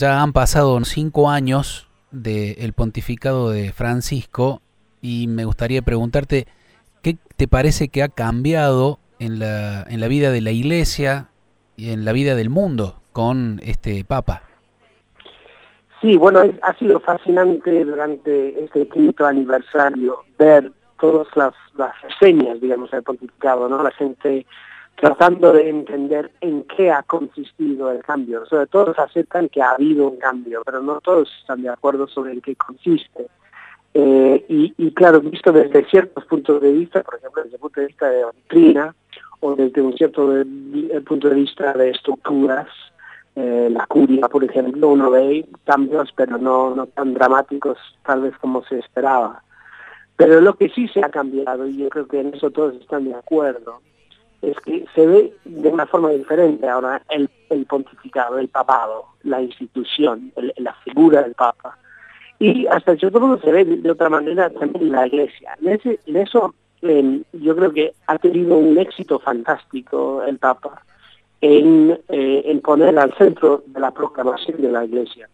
Ya han pasado cinco años del pontificado de Francisco y me gustaría preguntarte, ¿qué te parece que ha cambiado en la, en la vida de la iglesia y en la vida del mundo con este Papa? Sí, bueno, ha sido fascinante durante este quinto aniversario ver todas las, las reseñas, digamos, del pontificado, ¿no? La gente tratando de entender en qué ha consistido el cambio. Sobre todos aceptan que ha habido un cambio, pero no todos están de acuerdo sobre en qué consiste. Eh, y, claro, visto desde ciertos puntos de vista, por ejemplo, desde el punto de vista de doctrina o desde un cierto punto de vista de estructuras, eh, la curia, por ejemplo, uno ve cambios, pero no tan dramáticos tal vez como se esperaba. Pero lo que sí se ha cambiado, y yo creo que en eso todos están de acuerdo, es que se ve de una forma diferente ahora el, pontificado, el papado, la institución, la figura del papa. Y hasta cierto punto se ve de, otra manera también la iglesia. En, eso em, yo creo que ha tenido un éxito fantástico el papa en, eh, en poner al centro de la proclamación de la iglesia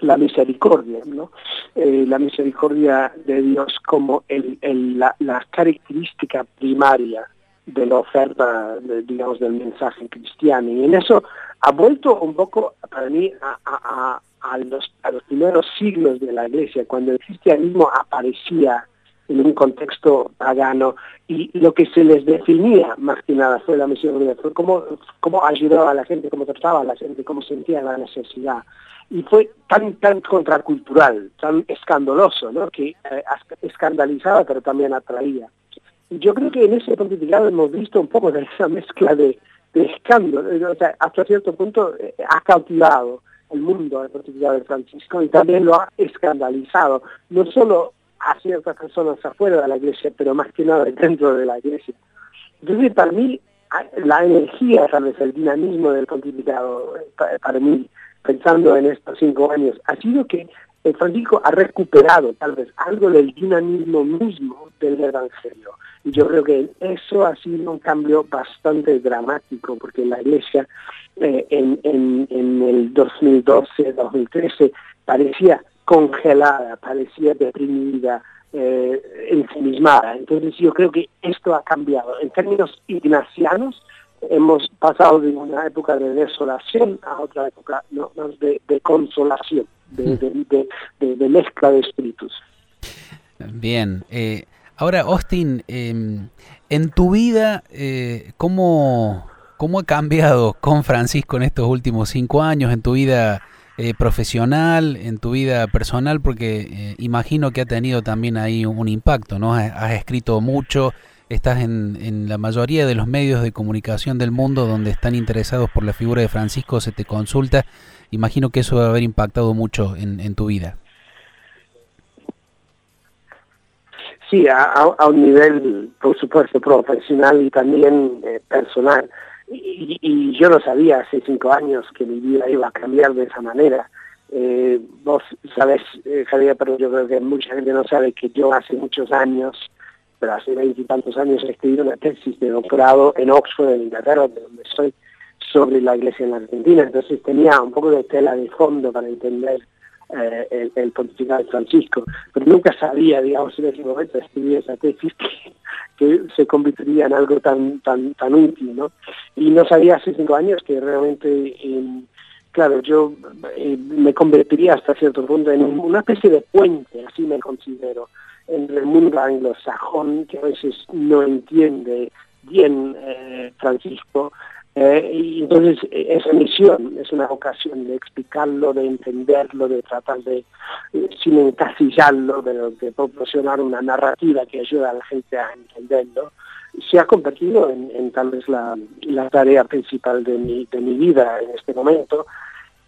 la misericordia, ¿no? Eh, la misericordia de Dios como el, la, característica primaria de la oferta, digamos, del mensaje cristiano. Y en eso ha vuelto un poco, para mí, a, los, primeros siglos de la Iglesia, cuando el cristianismo aparecía en un contexto pagano y lo que se les definía más que nada fue la misericordia, fue cómo, cómo ayudaba a la gente, cómo trataba a la gente, cómo sentía la necesidad. Y fue tan, tan contracultural, tan escandaloso, ¿no? que eh, escandalizaba pero también atraía yo creo que en ese pontificado hemos visto un poco de esa mezcla de, escándalo, o sea, hasta cierto punto eh, ha cautivado el mundo del pontificado de Francisco y también lo ha escandalizado, no solo a ciertas personas afuera de la iglesia, pero más que nada dentro de la iglesia. Entonces, para mí, la energía, tal el dinamismo del pontificado, eh, para mí, pensando en estos cinco años, ha sido que el Francisco ha recuperado tal vez algo del dinamismo mismo del Evangelio. Y yo creo que eso ha sido un cambio bastante dramático, porque la Iglesia eh, en, el 2012-2013 parecía congelada, parecía deprimida, eh. Entonces yo creo que esto ha cambiado. En términos ignacianos, hemos pasado de una época de desolación a otra época de, de, consolación, de, de, de, mezcla de espíritus. Bien, eh, Ahora, Austin, em, en tu vida, eh, ¿cómo, ha cambiado con Francisco en estos últimos cinco años, en tu vida eh, profesional, en tu vida personal? Porque eh, imagino que ha tenido también ahí un, impacto, ¿no? Has, escrito mucho, estás en, la mayoría de los medios de comunicación del mundo donde están interesados por la figura de Francisco, se te consulta. Imagino que eso va a haber impactado mucho en tu vida. Sí, a, un nivel, por supuesto, profesional y también eh, personal. Y, yo no sabía hace cinco años que mi vida iba a cambiar de esa manera. Eh, vos sabés, eh, Javier, pero yo creo que mucha gente no sabe que yo hace muchos años, pero hace veintitantos años he escrito una tesis de doctorado en Oxford, en Inglaterra, de donde soy, sobre la iglesia en la Argentina. Entonces tenía un poco de tela de fondo para entender eh, el, pontificado de Francisco, pero nunca sabía, digamos, en ese momento escribir esa tesis que, se convertiría en algo tan tan tan útil, ¿no? Y no sabía hace cinco años que realmente, claro, yo eh, me convertiría hasta cierto punto en una especie de puente, así me considero, entre el mundo anglosajón, que a veces no entiende bien eh, Francisco, eh, y entonces eh, esa misión es una ocasión de explicarlo, de entenderlo, de tratar de, eh, sin encasillarlo, de, de, proporcionar una narrativa que ayuda a la gente a entenderlo, se ha convertido en, tal vez la, tarea principal de mi, de mi vida en este momento.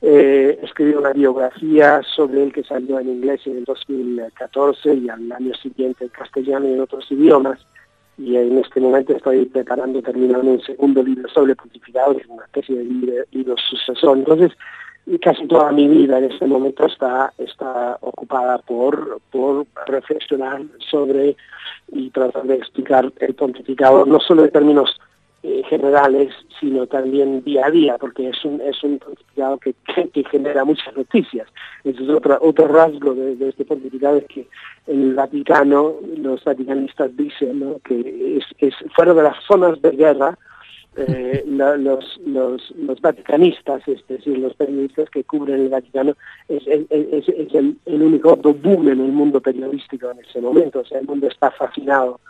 Eh, escribí una biografía sobre él que salió en inglés en el 2014 y al año siguiente en castellano y en otros idiomas y en este momento estoy preparando, terminando un segundo libro sobre pontificado, que es una especie de libro, sucesor. Entonces, casi toda mi vida en este momento está, está ocupada por, por reflexionar sobre y tratar de explicar el pontificado, no solo en términos eh, generales, sino también día a día, porque es un, es un pontificado que, que, genera muchas noticias. Ese es otro, otro rasgo de, este pontificado, es que en el Vaticano, los vaticanistas dicen que es, es fuera de las zonas de guerra, eh, los, los, los, vaticanistas, es decir, los periodistas que cubren el Vaticano, es, es, es el, el, único boom en el mundo periodístico en ese momento. O sea, el mundo está fascinado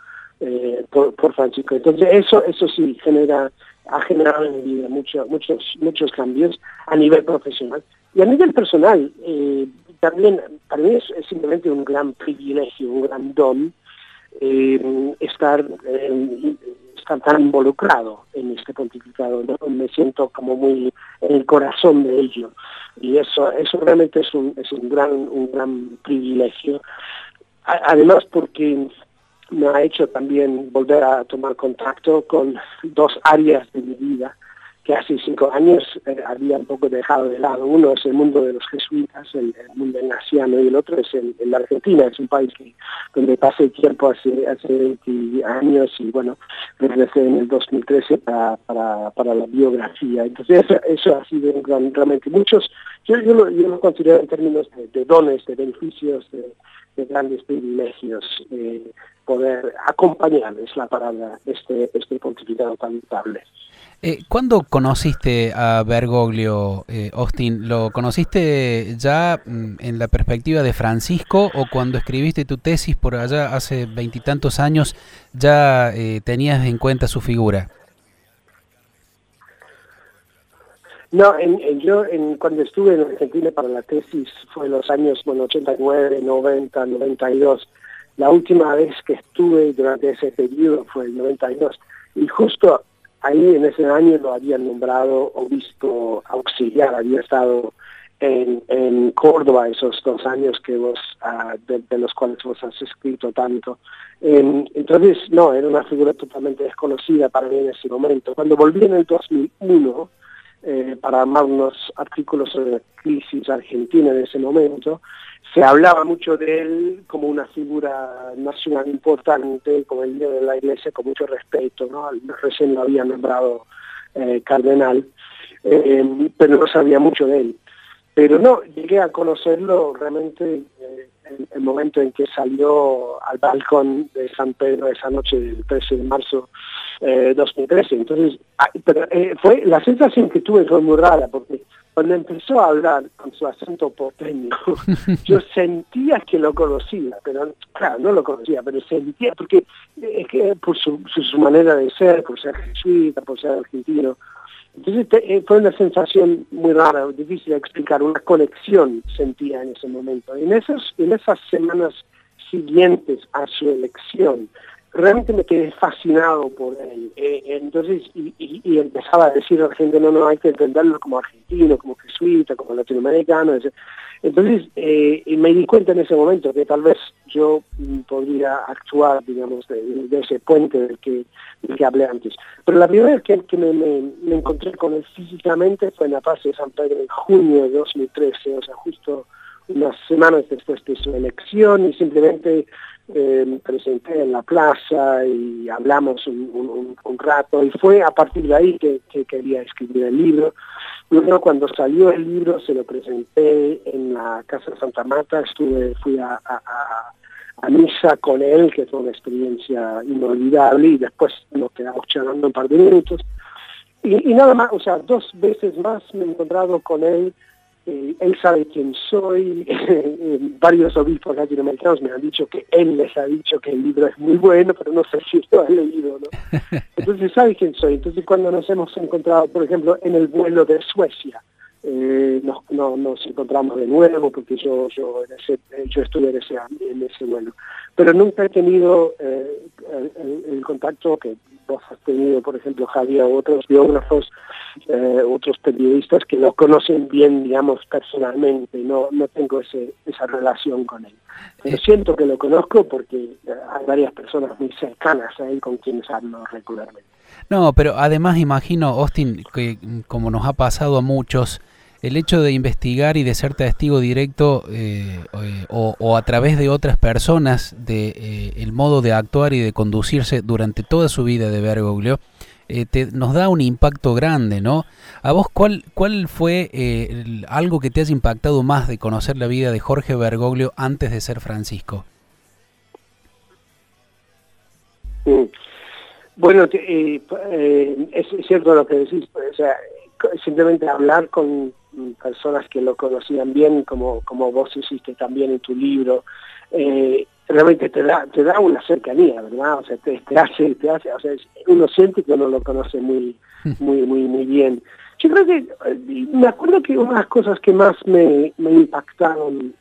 eh, por, por, Francisco. Entonces, eso, eso sí genera, ha generado en mi vida mucho, muchos, muchos cambios a nivel profesional. Y a nivel personal, eh, también para mí es, simplemente un gran privilegio, un gran don eh, estar estar tan involucrado en este pontificado, ¿no? me siento como muy en el corazón de ello y eso eso realmente es un, es un gran un gran privilegio además porque me ha hecho también volver a tomar contacto con dos áreas de mi vida que hace cinco años eh, había un poco dejado de lado. Uno es el mundo de los jesuitas, el, mundo naciano, y el otro es el, la Argentina, es un país que, donde pasé tiempo hace, hace 20 años y bueno, regresé en el 2013 para, para, la biografía. Entonces eso, ha sido realmente muchos, yo, yo, lo, yo lo considero en términos de, dones, de beneficios, de, grandes privilegios, eh, poder acompañarles la palabra, este, este pontificado tan notable. Eh, ¿Cuándo conociste a Bergoglio, eh, Austin? ¿Lo conociste ya mm, en la perspectiva de Francisco o cuando escribiste tu tesis por allá hace veintitantos años ya eh, tenías en cuenta su figura? No, yo en, cuando estuve en Argentina para la tesis fue en los años bueno, 89, 90, 92. La última vez que estuve durante ese periodo fue el 92. Y justo ahí en ese año lo habían nombrado obispo auxiliar, había estado en, en Córdoba esos dos años que vos, uh, de, los cuales vos has escrito tanto. Eh, entonces, no, era una figura totalmente desconocida para mí en ese momento. Cuando volví en el 2001 eh, para armar unos artículos sobre la crisis argentina en ese momento, se hablaba mucho de él como una figura nacional importante, como el líder de la iglesia, con mucho respeto, ¿no? Recién lo había nombrado eh, cardenal, eh, pero no sabía mucho de él. Pero no, llegué a conocerlo realmente eh, en el momento en que salió al balcón de San Pedro esa noche del 13 de marzo de 2013. Entonces, ah, pero, fue la sensación que tuve fue muy rara, porque cuando empezó a hablar con su acento porteño, yo sentía que lo conocía, pero claro, no lo conocía, pero sentía, porque es que por su, su, manera de ser, por ser jesuita, por ser argentino, entonces eh, fue una sensación muy rara, difícil de explicar, una conexión sentía en ese momento. En, esos, en esas semanas siguientes a su elección, realmente me quedé fascinado por él. Eh, entonces, y, empezaba a decir a la gente, no, no, hay que entenderlo como argentino, como jesuita, como latinoamericano. Entonces, eh, y me di cuenta en ese momento que tal vez yo mm, podría actuar, digamos, de, ese puente del que, del que hablé antes. Pero la primera vez que, que me, me, encontré con él físicamente fue en la paz de San Pedro en junio de 2013, o sea, justo unas semanas después de su elección y simplemente eh, me presenté en la plaza y hablamos un, rato y fue a partir de ahí que, quería escribir el libro. Luego cuando salió el libro se lo presenté en la Casa de Santa Marta, estuve, fui a, misa con él, que fue una experiencia inolvidable y después nos quedamos charlando un par de minutos. Y nada más, o sea, dos veces más me he encontrado con él eh, él sabe quién soy, varios obispos latinoamericanos me han dicho que él les ha dicho que el libro es muy bueno, pero no sé si lo ha leído, ¿no? Entonces sabe quién soy. Entonces cuando nos hemos encontrado, por ejemplo, en el vuelo de Suecia, eh, nos, no, nos encontramos de nuevo porque yo yo en ese, yo estuve en ese, en ese vuelo. Pero nunca he tenido eh, el, contacto que vos has tenido por ejemplo Javier otros biógrafos eh, otros periodistas que lo conocen bien digamos personalmente. No no tengo ese, esa relación con él. Pero siento que lo conozco porque hay varias personas muy cercanas a él con quienes hablo regularmente. No, pero además imagino, Austin, que como nos ha pasado a muchos, el hecho de investigar y de ser testigo directo eh, eh, o, a través de otras personas de eh, el modo de actuar y de conducirse durante toda su vida de Bergoglio eh, te, nos da un impacto grande, ¿no? ¿A vos cuál, cuál fue eh, algo que te haya impactado más de conocer la vida de Jorge Bergoglio antes de ser Francisco? Mm. Bueno, es cierto lo que decís, pues, o sea, simplemente hablar con personas que lo conocían bien, como, como vos hiciste también en tu libro, eh, realmente te da, te da una cercanía, ¿verdad? O sea, te, hace, te hace, o sea, uno siente que uno lo conoce muy, muy, muy, muy bien. Yo creo que, eh, me acuerdo que una de las cosas que más me, me impactaron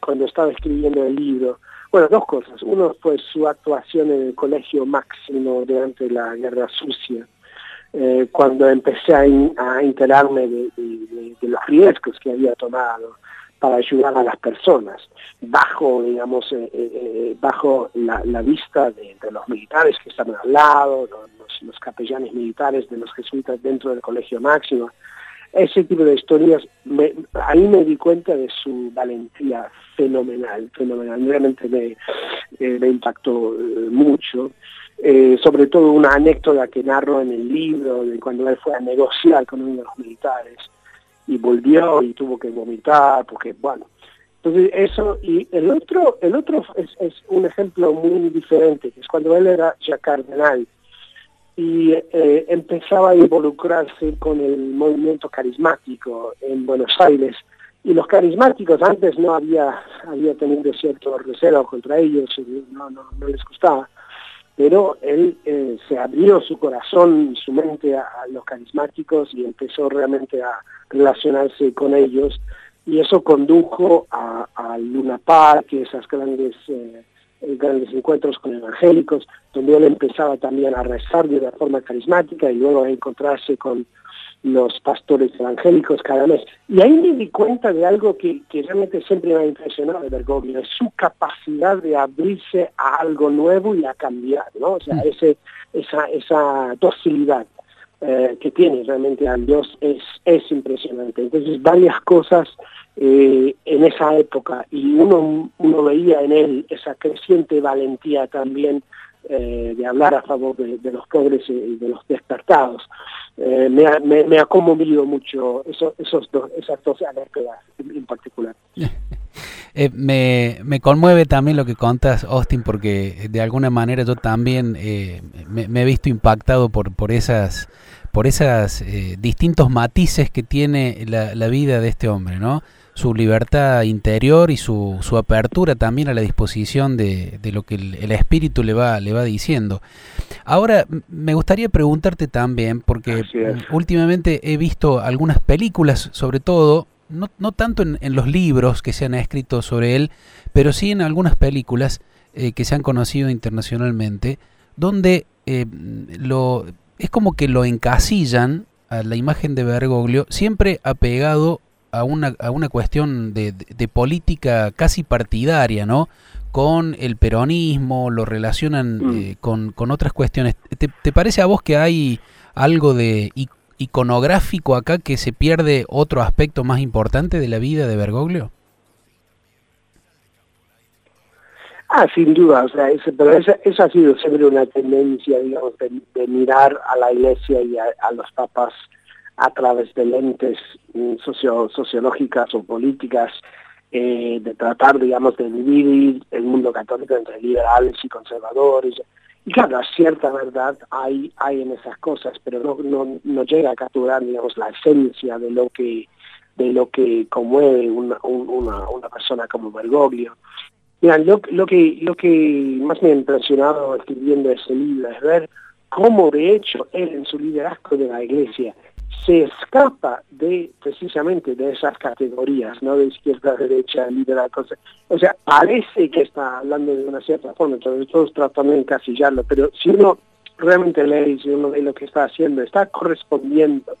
cuando estaba escribiendo el libro, bueno, dos cosas. Uno fue su actuación en el colegio máximo durante la Guerra Sucia, eh, cuando empecé a, enterarme de, los riesgos que había tomado para ayudar a las personas, bajo, digamos, eh, eh, bajo la, vista de, los militares que estaban al lado, los, capellanes militares de los jesuitas dentro del colegio máximo. Ese tipo de historias, ahí me di cuenta de su valentía fenomenal, fenomenal, realmente me, me impactó mucho. Eh, sobre todo una anécdota que narro en el libro de cuando él fue a negociar con uno de los militares y volvió y tuvo que vomitar porque bueno entonces eso y el otro el otro es, es un ejemplo muy diferente que es cuando él era ya cardenal y eh, empezaba a involucrarse con el movimiento carismático en Buenos Aires. Y los carismáticos antes no había había tenido cierto recelo contra ellos no, no, no les gustaba. Pero él eh, se abrió su corazón, su mente a, los carismáticos y empezó realmente a relacionarse con ellos. Y eso condujo a, Luna Park y esas grandes eh, grandes encuentros con evangélicos, donde él empezaba también a rezar de una forma carismática y luego a encontrarse con los pastores evangélicos cada mes. Y ahí me di cuenta de algo que, realmente siempre me ha impresionado de Bergoglio, es su capacidad de abrirse a algo nuevo y a cambiar, ¿no? O sea, mm. ese, esa, esa docilidad eh, que tiene realmente a Dios es, es impresionante. Entonces, varias cosas eh, en esa época y uno, uno veía en él esa creciente valentía también eh, de hablar a favor de, los pobres y de los despertados. Eh, me, ha, me, ha conmovido mucho eso, esos dos, esas dos anécdotas en, particular. Eh, me, me, conmueve también lo que contas, Austin, porque de alguna manera yo también me, he visto impactado por, por esas por esas distintos matices que tiene la, la vida de este hombre, ¿no? su libertad interior y su, su apertura también a la disposición de, de lo que el, espíritu le va, le va diciendo. Ahora, me gustaría preguntarte también, porque últimamente he visto algunas películas, sobre todo, no, no tanto en, en, los libros que se han escrito sobre él, pero sí en algunas películas eh, que se han conocido internacionalmente, donde eh, lo, es como que lo encasillan a la imagen de Bergoglio, siempre apegado a una, a una cuestión de, de, política casi partidaria, ¿no? Con el peronismo, lo relacionan mm. eh, con, con, otras cuestiones. ¿Te, ¿Te, parece a vos que hay algo de iconográfico acá que se pierde otro aspecto más importante de la vida de Bergoglio? Ah, sin duda, o sea, pero esa, eso ha sido siempre una tendencia, digamos, de, mirar a la iglesia y a, los papas a través de lentes mm, socio, sociológicas o políticas, eh, de tratar, digamos, de dividir el mundo católico entre liberales y conservadores. Y claro, cierta verdad hay, hay en esas cosas, pero no, no, no llega a capturar, digamos, la esencia de lo que de lo que conmueve una, una, una persona como Bergoglio. Mira, lo, que, lo que más me ha impresionado escribiendo ese libro es ver cómo de hecho él en su liderazgo de la iglesia se escapa de precisamente de esas categorías, ¿no? De izquierda, derecha, liderazgo. O sea, parece que está hablando de una cierta forma, entonces todos tratando de encasillarlo, pero si uno realmente lee, si uno ve lo que está haciendo, está correspondiendo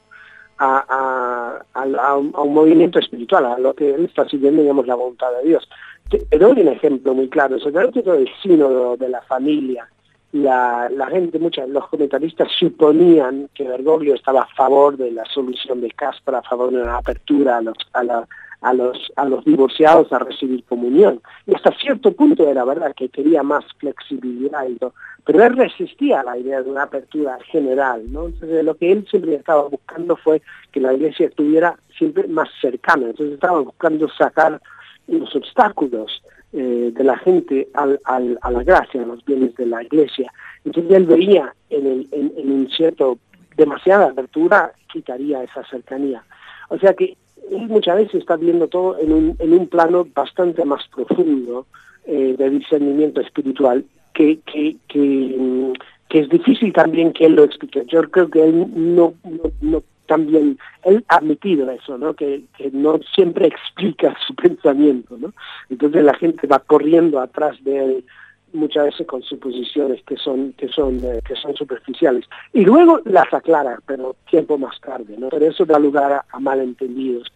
a, a, un, movimiento espiritual, a lo que él está siguiendo, digamos, la voluntad de Dios. Te, doy un ejemplo muy claro, sobre todo el sínodo de la familia, la, la gente, muchos, los comentaristas suponían que Bergoglio estaba a favor de la solución de Caspar, a favor de una apertura a, los, a, la, a los, a los divorciados a recibir comunión. Y hasta cierto punto era verdad que quería más flexibilidad y todo, pero él resistía a la idea de una apertura general. ¿no? Entonces lo que él siempre estaba buscando fue que la iglesia estuviera siempre más cercana. Entonces estaba buscando sacar los obstáculos eh, de la gente al, al, a la gracia, a los bienes de la iglesia. Entonces él veía en, el, en, un cierto demasiada apertura quitaría esa cercanía. O sea que él muchas veces está viendo todo en un, en un plano bastante más profundo eh, de discernimiento espiritual que, que, que, mm, que, es difícil también que él lo explique. Yo creo que él no también, él ha admitido eso, ¿no? Que, no siempre explica su pensamiento, ¿no? Entonces la gente va corriendo atrás de él muchas veces con suposiciones que son que son eh, que son superficiales y luego las aclara pero tiempo más tarde no pero eso da lugar a malentendidos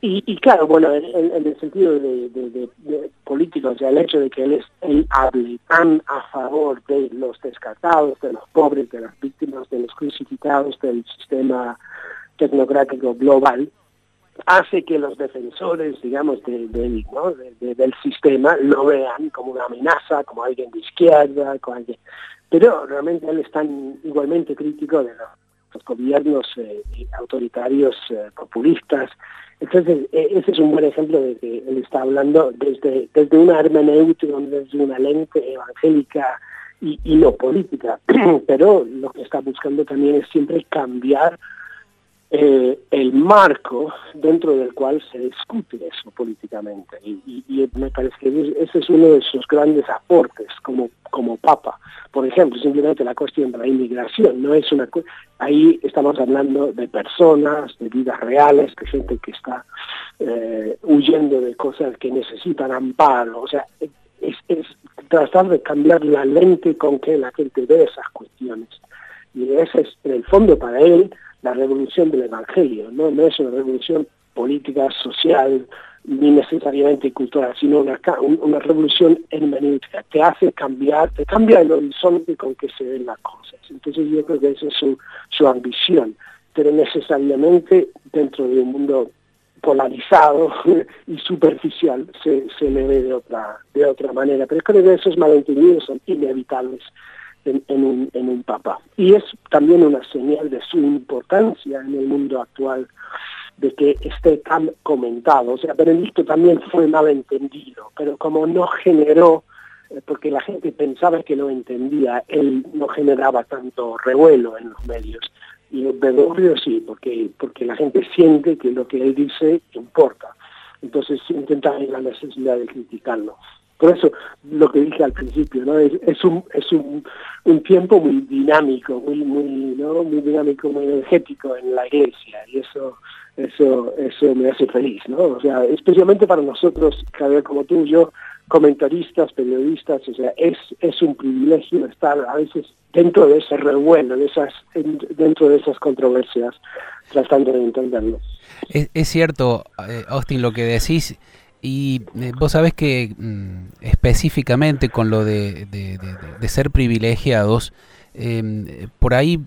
y, y, claro bueno en, el sentido de, de, político o sea el hecho de que él es él hable tan a favor de los descartados de los pobres de las víctimas de los crucificados del sistema tecnocrático global hace que los defensores, digamos, de, del sistema lo vean como una amenaza, como alguien de izquierda, como alguien... pero realmente él es tan igualmente crítico de los, los gobiernos eh, autoritarios eh, populistas. Entonces, eh, ese es un buen ejemplo de que él está hablando desde, desde una hermenéutica, desde una lente evangélica y, y no política, pero lo que está buscando también es siempre cambiar eh, el marco dentro del cual se discute eso políticamente. Y, y, y, me parece que ese es uno de sus grandes aportes como, como papa. Por ejemplo, simplemente la cuestión de la inmigración, no es una ahí estamos hablando de personas, de vidas reales, de gente que está eh, huyendo de cosas que necesitan amparo. O sea, es, es tratar de cambiar la lente con que la gente ve esas cuestiones. Y ese es, en el fondo, para él, la revolución del Evangelio, ¿no? no es una revolución política, social, ni necesariamente cultural, sino una, una revolución hermenéutica, que hace cambiar, te cambia el horizonte con que se ven las cosas. Entonces yo creo que esa es su, su ambición, pero necesariamente dentro de un mundo polarizado y superficial se, se le ve de otra, de otra manera. Pero creo que esos malentendidos son inevitables en, un, en un papa. Y es también una señal de su importancia en el mundo actual de que esté tan comentado. O sea, Benedicto también fue malentendido, pero como no generó, eh, porque la gente pensaba que lo entendía, él no generaba tanto revuelo en los medios. Y Bergoglio sí, porque, porque la gente siente que lo que él dice importa. Entonces intenta la necesidad de criticarlo. Por eso lo que dije al principio, ¿no? Es, un es un, un, tiempo muy dinámico, muy muy no muy dinámico, muy energético en la iglesia y eso eso eso me hace feliz, ¿no? O sea, especialmente para nosotros, cada como tú y yo, comentaristas, periodistas, o sea, es es un privilegio estar a veces dentro de ese revuelo, de esas dentro de esas controversias, tratando de entenderlo. Es, es cierto, eh, Austin, lo que decís y eh, vos sabés que mm, específicamente con lo de, de, ser privilegiados, eh, por ahí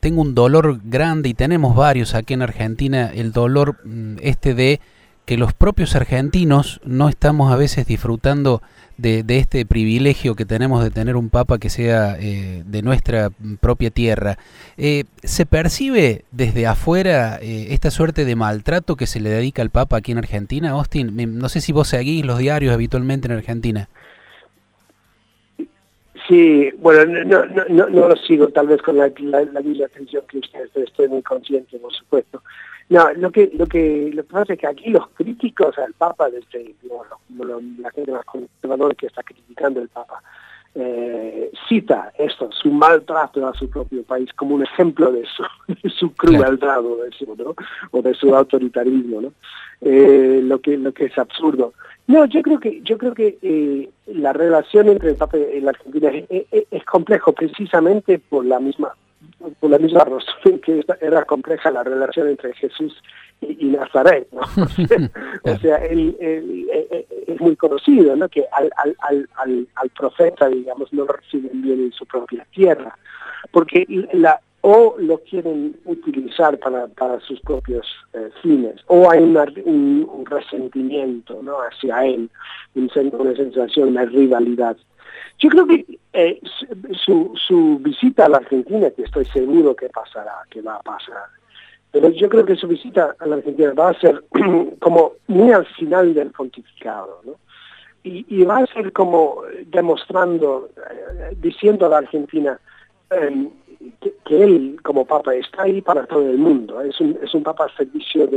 tengo un dolor grande y tenemos varios aquí en Argentina, el dolor mm, este de que los propios argentinos no estamos a veces disfrutando de, este privilegio que tenemos de tener un papa que sea eh, de nuestra propia tierra. Eh, ¿Se percibe desde afuera eh, esta suerte de maltrato que se le dedica al papa aquí en Argentina, Austin? No sé si vos seguís los diarios habitualmente en Argentina. Sí, bueno, no, no, no, no lo sigo tal vez con la, la, misma atención que ustedes, estoy muy consciente, por supuesto. No, lo que, lo que, lo que pasa es que aquí los críticos al Papa, desde lo, la gente más conservadora que está criticando al Papa, eh, cita esto, su maltrato a su propio país como un ejemplo de su, de su crueldad o de su, ¿no? o de su autoritarismo, ¿no? Eh, lo que lo que es absurdo. No, yo creo que yo creo que eh, la relación entre el Papa y la Argentina es complejo precisamente por la misma por la misma razón que era compleja la relación entre Jesús y, y Nazaret, ¿no? o sea, él, él, él, es muy conocido, ¿no? Que al, al, al, al, profeta, digamos, no lo reciben bien en su propia tierra, porque la o lo quieren utilizar para, para sus propios eh, fines, o hay un, resentimiento ¿no? hacia él, una sensación de rivalidad. Yo creo que eh, su, su visita a la Argentina, que estoy seguro que pasará, que va a pasar, pero yo creo que su visita a la Argentina va a ser como muy al final del pontificado, ¿no? Y, va a ser como demostrando, eh, diciendo a la Argentina, que, él como papa está ahí para todo el mundo, es un, es un papa al servicio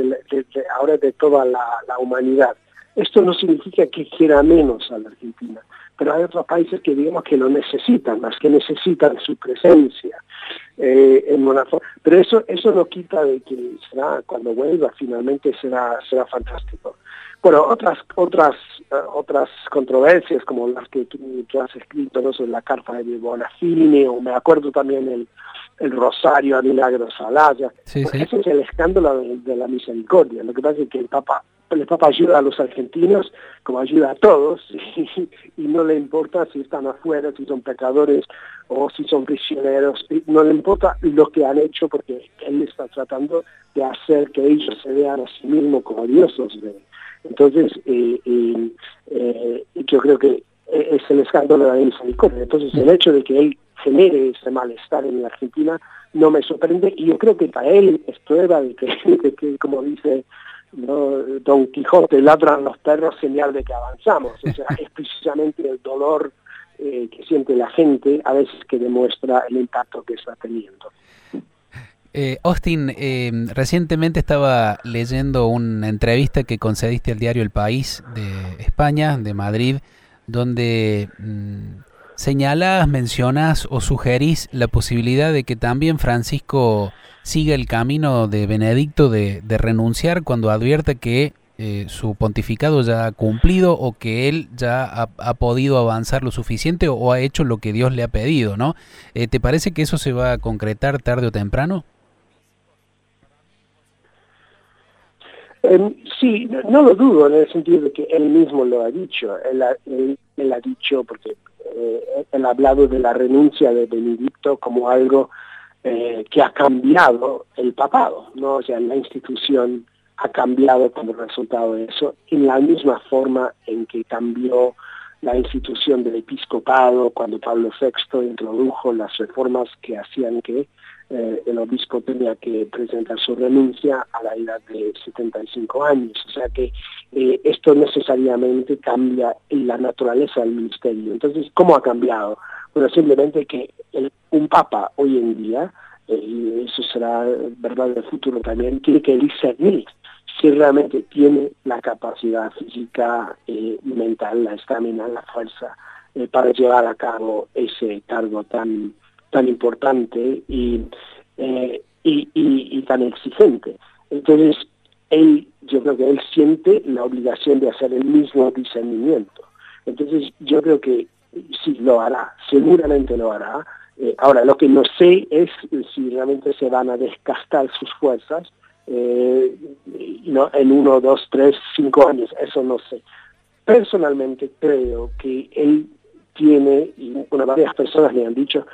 ahora de toda la, humanidad. Esto no significa que quiera menos a la Argentina, pero hay otros países que digamos que lo necesitan, más que necesitan su presencia. Eh, en una pero eso eso no quita de que será cuando vuelva finalmente será será fantástico bueno, otras otras eh, otras controversias como las que tú, has escrito ¿no? sobre la carta de Bonafini o me acuerdo también el, el Rosario a Milagros Salaya. Sí, Ese es el escándalo de, la misericordia. Lo que pasa es que el Papa el Papa ayuda a los argentinos como ayuda a todos y, no le importa si están afuera, si son pecadores o si son prisioneros, no le importa lo que han hecho porque él está tratando de hacer que ellos se vean a sí mismos como diosos de, entonces, eh, yo creo que es el escándalo de la misericordia. Entonces, el hecho de que él genere ese malestar en la Argentina no me sorprende y yo creo que para él es prueba de que, como dice Don Quijote, ladran los perros, señal de que avanzamos. O sea, es precisamente el dolor eh, que siente la gente a veces que demuestra el impacto que está teniendo. Eh, Austin, eh, recientemente estaba leyendo una entrevista que concediste al diario El País de España, de Madrid, donde mm, señalas, mencionas o sugerís la posibilidad de que también Francisco siga el camino de Benedicto de, renunciar cuando advierte que eh, su pontificado ya ha cumplido o que él ya ha, podido avanzar lo suficiente o, ha hecho lo que Dios le ha pedido, ¿no? ¿Te parece que eso se va a concretar tarde o temprano? Em, sí, no, lo dudo en el sentido de que él mismo lo ha dicho. Él ha, dicho, porque eh, él ha hablado de la renuncia de Benedicto como algo eh, que ha cambiado el papado, ¿no? O sea, la institución ha cambiado como resultado de eso, en la misma forma en que cambió la institución del episcopado cuando Pablo VI introdujo las reformas que hacían que eh, el obispo tenía que presentar su renuncia a la edad de 75 años. O sea que eh, esto necesariamente cambia la naturaleza del ministerio. Entonces, ¿cómo ha cambiado? Bueno, simplemente que un papa hoy en día, eh, y eso será verdad en el futuro también, tiene que discernir si realmente tiene la capacidad física, mental, la estamina, la fuerza para llevar a cabo ese cargo tan tan importante eh, y, y, tan exigente. Entonces, él, yo creo que él siente la obligación de hacer el mismo discernimiento. Entonces, yo creo que sí lo hará, seguramente lo hará. Eh, ahora, lo que no sé es si realmente se van a descastar sus fuerzas eh, en uno, dos, tres, cinco años, eso no sé. Personalmente creo que él tiene, y bueno, varias personas le han dicho,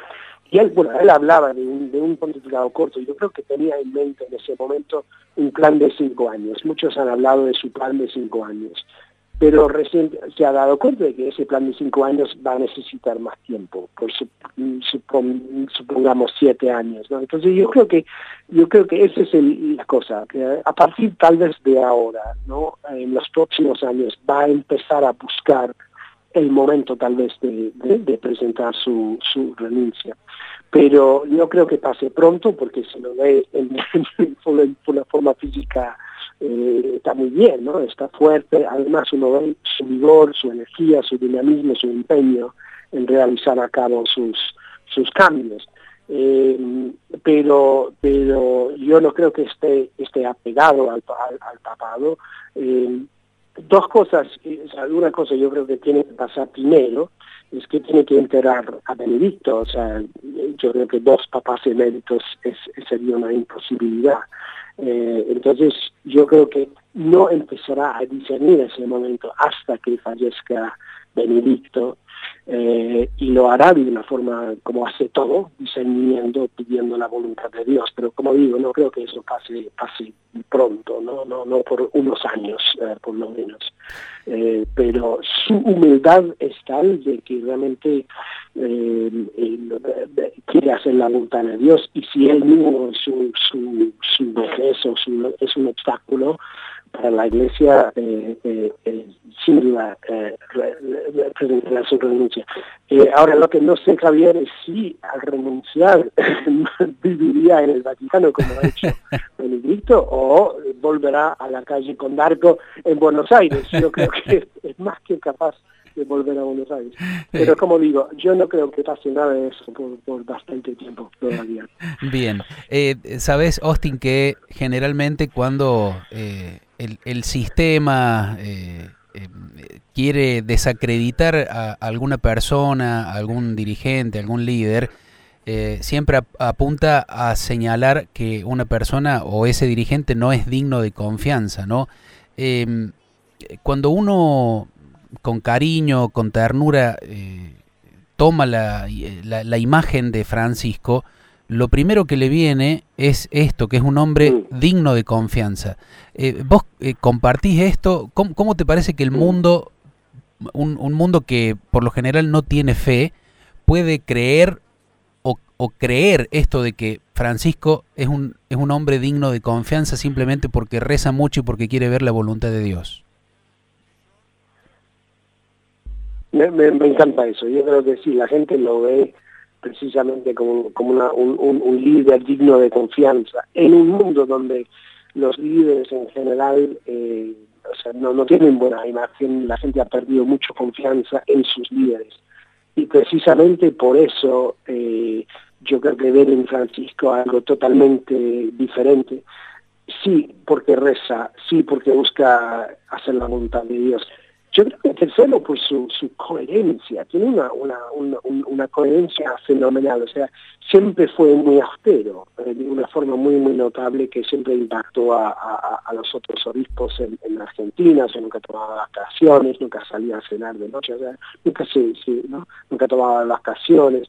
y él, bueno, él hablaba de un, de un pontificado corto, yo creo que tenía en mente en ese momento un plan de cinco años. Muchos han hablado de su plan de cinco años, pero recién se ha dado cuenta de que ese plan de cinco años va a necesitar más tiempo, por supongamos siete años. ¿no? Entonces yo creo que yo creo que esa es la cosa, que a partir tal vez de ahora, ¿no? en los próximos años, va a empezar a buscar el momento tal vez de, presentar su, renuncia. Pero yo creo que pase pronto porque si lo ve en, por la forma física eh, está muy bien, ¿no? Está fuerte, además uno ve su vigor, su energía, su dinamismo, su empeño en realizar a cabo sus, sus cambios. Eh, pero pero yo no creo que esté esté apegado al, al, papado eh, dos cosas, una cosa yo creo que tiene que pasar primero, es que tiene que enterar a Benedicto, o sea, yo creo que dos papás eméritos es, sería una imposibilidad. Eh, entonces, yo creo que no empezará a discernir ese momento hasta que fallezca Benedicto. eh, y lo hará de una forma como hace todo, discerniendo, pidiendo la voluntad de Dios. Pero como digo, no creo que eso pase, pronto, no, no, no por unos años, eh, por lo menos. Eh, pero su humildad es tal de que realmente quiere hacer la voluntad de Dios y si él mismo, su, su, su vejez o su, es un obstáculo, para la Iglesia eh, eh, eh, eh, su renuncia. ahora lo que no sé, Javier, es si al renunciar viviría en el Vaticano como ha hecho Benedicto o volverá a la calle con Darco en Buenos Aires. Yo creo que es más que capaz de volver a Buenos Aires. Pero como digo, yo no creo que pase nada de eso por, bastante tiempo todavía. Bien, eh, sabes, Austin, que generalmente cuando eh, el, sistema eh, eh, quiere desacreditar a alguna persona, algún dirigente, algún líder, eh, siempre apunta a señalar que una persona o ese dirigente no es digno de confianza, ¿no? Em, cuando uno con cariño, con ternura, toma la, la, imagen de Francisco, lo primero que le viene es esto, que es un hombre digno de confianza. Eh, ¿Vos eh, compartís esto? ¿Cómo, te parece que el mundo, un, un, mundo que por lo general no tiene fe, puede creer o, o, creer esto de que Francisco es un, es un hombre digno de confianza simplemente porque reza mucho y porque quiere ver la voluntad de Dios? Me, encanta eso. Yo creo que sí, la gente lo ve precisamente como, como un, líder digno de confianza, en un mundo donde los líderes en general eh, o sea, no, no tienen buena imagen, la gente ha perdido mucho confianza en sus líderes. Y precisamente por eso eh, yo creo que ver en Francisco algo totalmente diferente. Sí, porque reza, sí, porque busca hacer la voluntad de Dios, yo creo que tercero por su, coherencia, tiene una, una, una, coherencia fenomenal, o sea, siempre fue muy austero, eh, de una forma muy, muy notable que siempre impactó a, a, a los otros obispos en, en, Argentina, o sea, nunca tomaba vacaciones, nunca salía a cenar de noche, nunca, se, nunca tomaba vacaciones.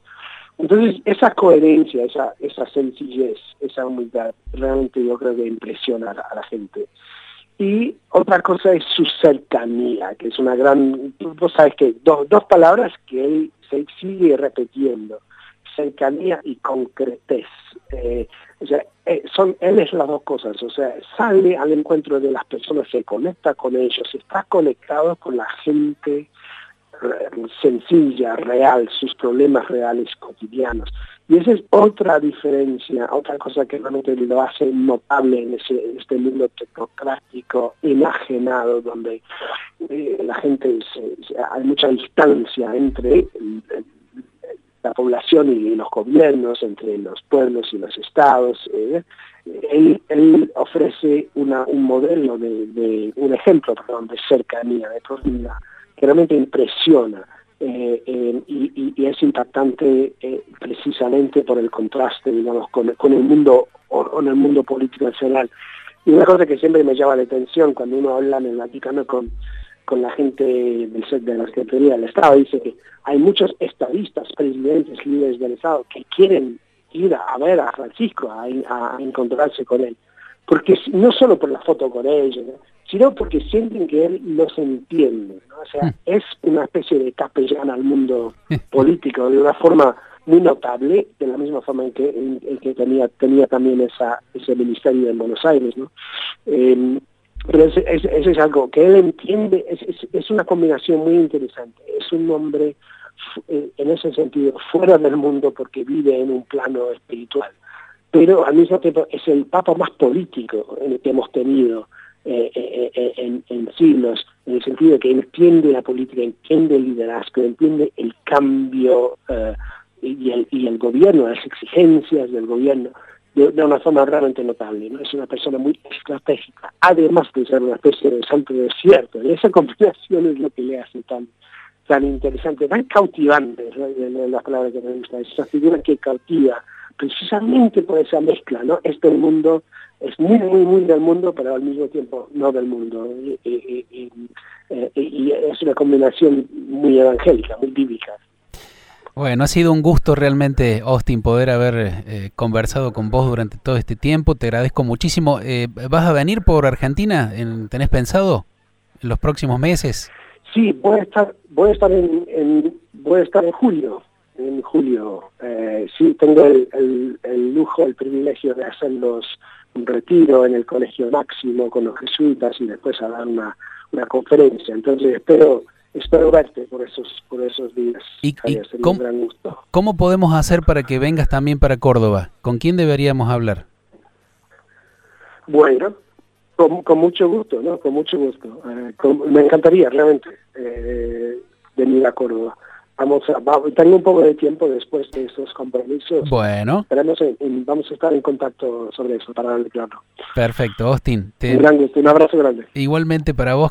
Entonces, esa coherencia, esa, esa sencillez, esa humildad, realmente yo creo que impresiona a la gente. Y otra cosa es su cercanía, que es una gran, vos sabes que dos, dos palabras que él se sigue repitiendo, cercanía y concretez. Eh, o sea, eh, son, él es las dos cosas, o sea, sale al encuentro de las personas, se conecta con ellos, está conectado con la gente sencilla, real, sus problemas reales cotidianos. Y esa es otra diferencia, otra cosa que realmente lo hace notable en, ese, este mundo tecnocrático, enajenado, donde eh, la gente, hay mucha distancia entre la población y los gobiernos, entre los pueblos y los estados. Eh, él, ofrece un modelo, de, de, un ejemplo perdón, de cercanía, de proximidad que realmente impresiona eh, y, es impactante eh, precisamente por el contraste, digamos, con, el mundo con el mundo político nacional. Y una cosa que siempre me llama la atención cuando uno habla en el Vaticano con, con la gente del de la Secretaría del Estado, dice que hay muchos estadistas, presidentes, líderes del Estado que quieren ir a, ver a Francisco, a, encontrarse con él. Porque no solo por la foto con ellos, sino porque sienten que él los entiende. ¿no? O sea, hmm. es una especie de capellán al mundo político de una forma muy notable, de la misma forma en que, en, que tenía, tenía también esa, ese ministerio en Buenos Aires. ¿no? Eh, pero eso es, es, es, algo que él entiende, es, es, una combinación muy interesante. Es un hombre, eh, en ese sentido, fuera del mundo porque vive en un plano espiritual. Pero al mismo tiempo es el papa más político el que hemos tenido eh, eh, eh, en, siglos, en el sentido de que entiende la política, entiende el liderazgo, entiende el cambio y, el, gobierno, las exigencias del gobierno, de, una forma realmente notable. ¿no? Es una persona muy estratégica, además de ser una especie de santo desierto. Y esa combinación es lo que le hace tan tan interesante, tan cautivante, ¿no? las palabras que me gusta, esa figura que cautiva precisamente por esa mezcla, ¿no? Este mundo es muy, muy, muy del mundo, pero al mismo tiempo no del mundo. Y, y, y, es una combinación muy evangélica, muy bíblica. Bueno, ha sido un gusto realmente, Austin, poder haber eh, conversado con vos durante todo este tiempo. Te agradezco muchísimo. Eh, ¿Vas a venir por Argentina? ¿Tenés pensado en los próximos meses? Sí, voy a estar, voy a estar en, voy a estar en julio. En julio, eh, sí, tengo el, el, lujo, el privilegio de hacerlos un retiro en el Colegio Máximo con los jesuitas y después a dar una, una conferencia. Entonces espero espero verte por esos por esos días. ¿Y, cómo, cómo, podemos hacer para que vengas también para Córdoba? ¿Con quién deberíamos hablar? Bueno, con, mucho gusto, ¿no? Con mucho gusto. Eh, me encantaría realmente eh, venir a Córdoba. Vamos a, tengo un poco de tiempo después de esos compromisos. Bueno. vamos a estar en contacto sobre eso para darle claro. Perfecto, Austin. Un gran gusto, un abrazo grande. Igualmente para vos.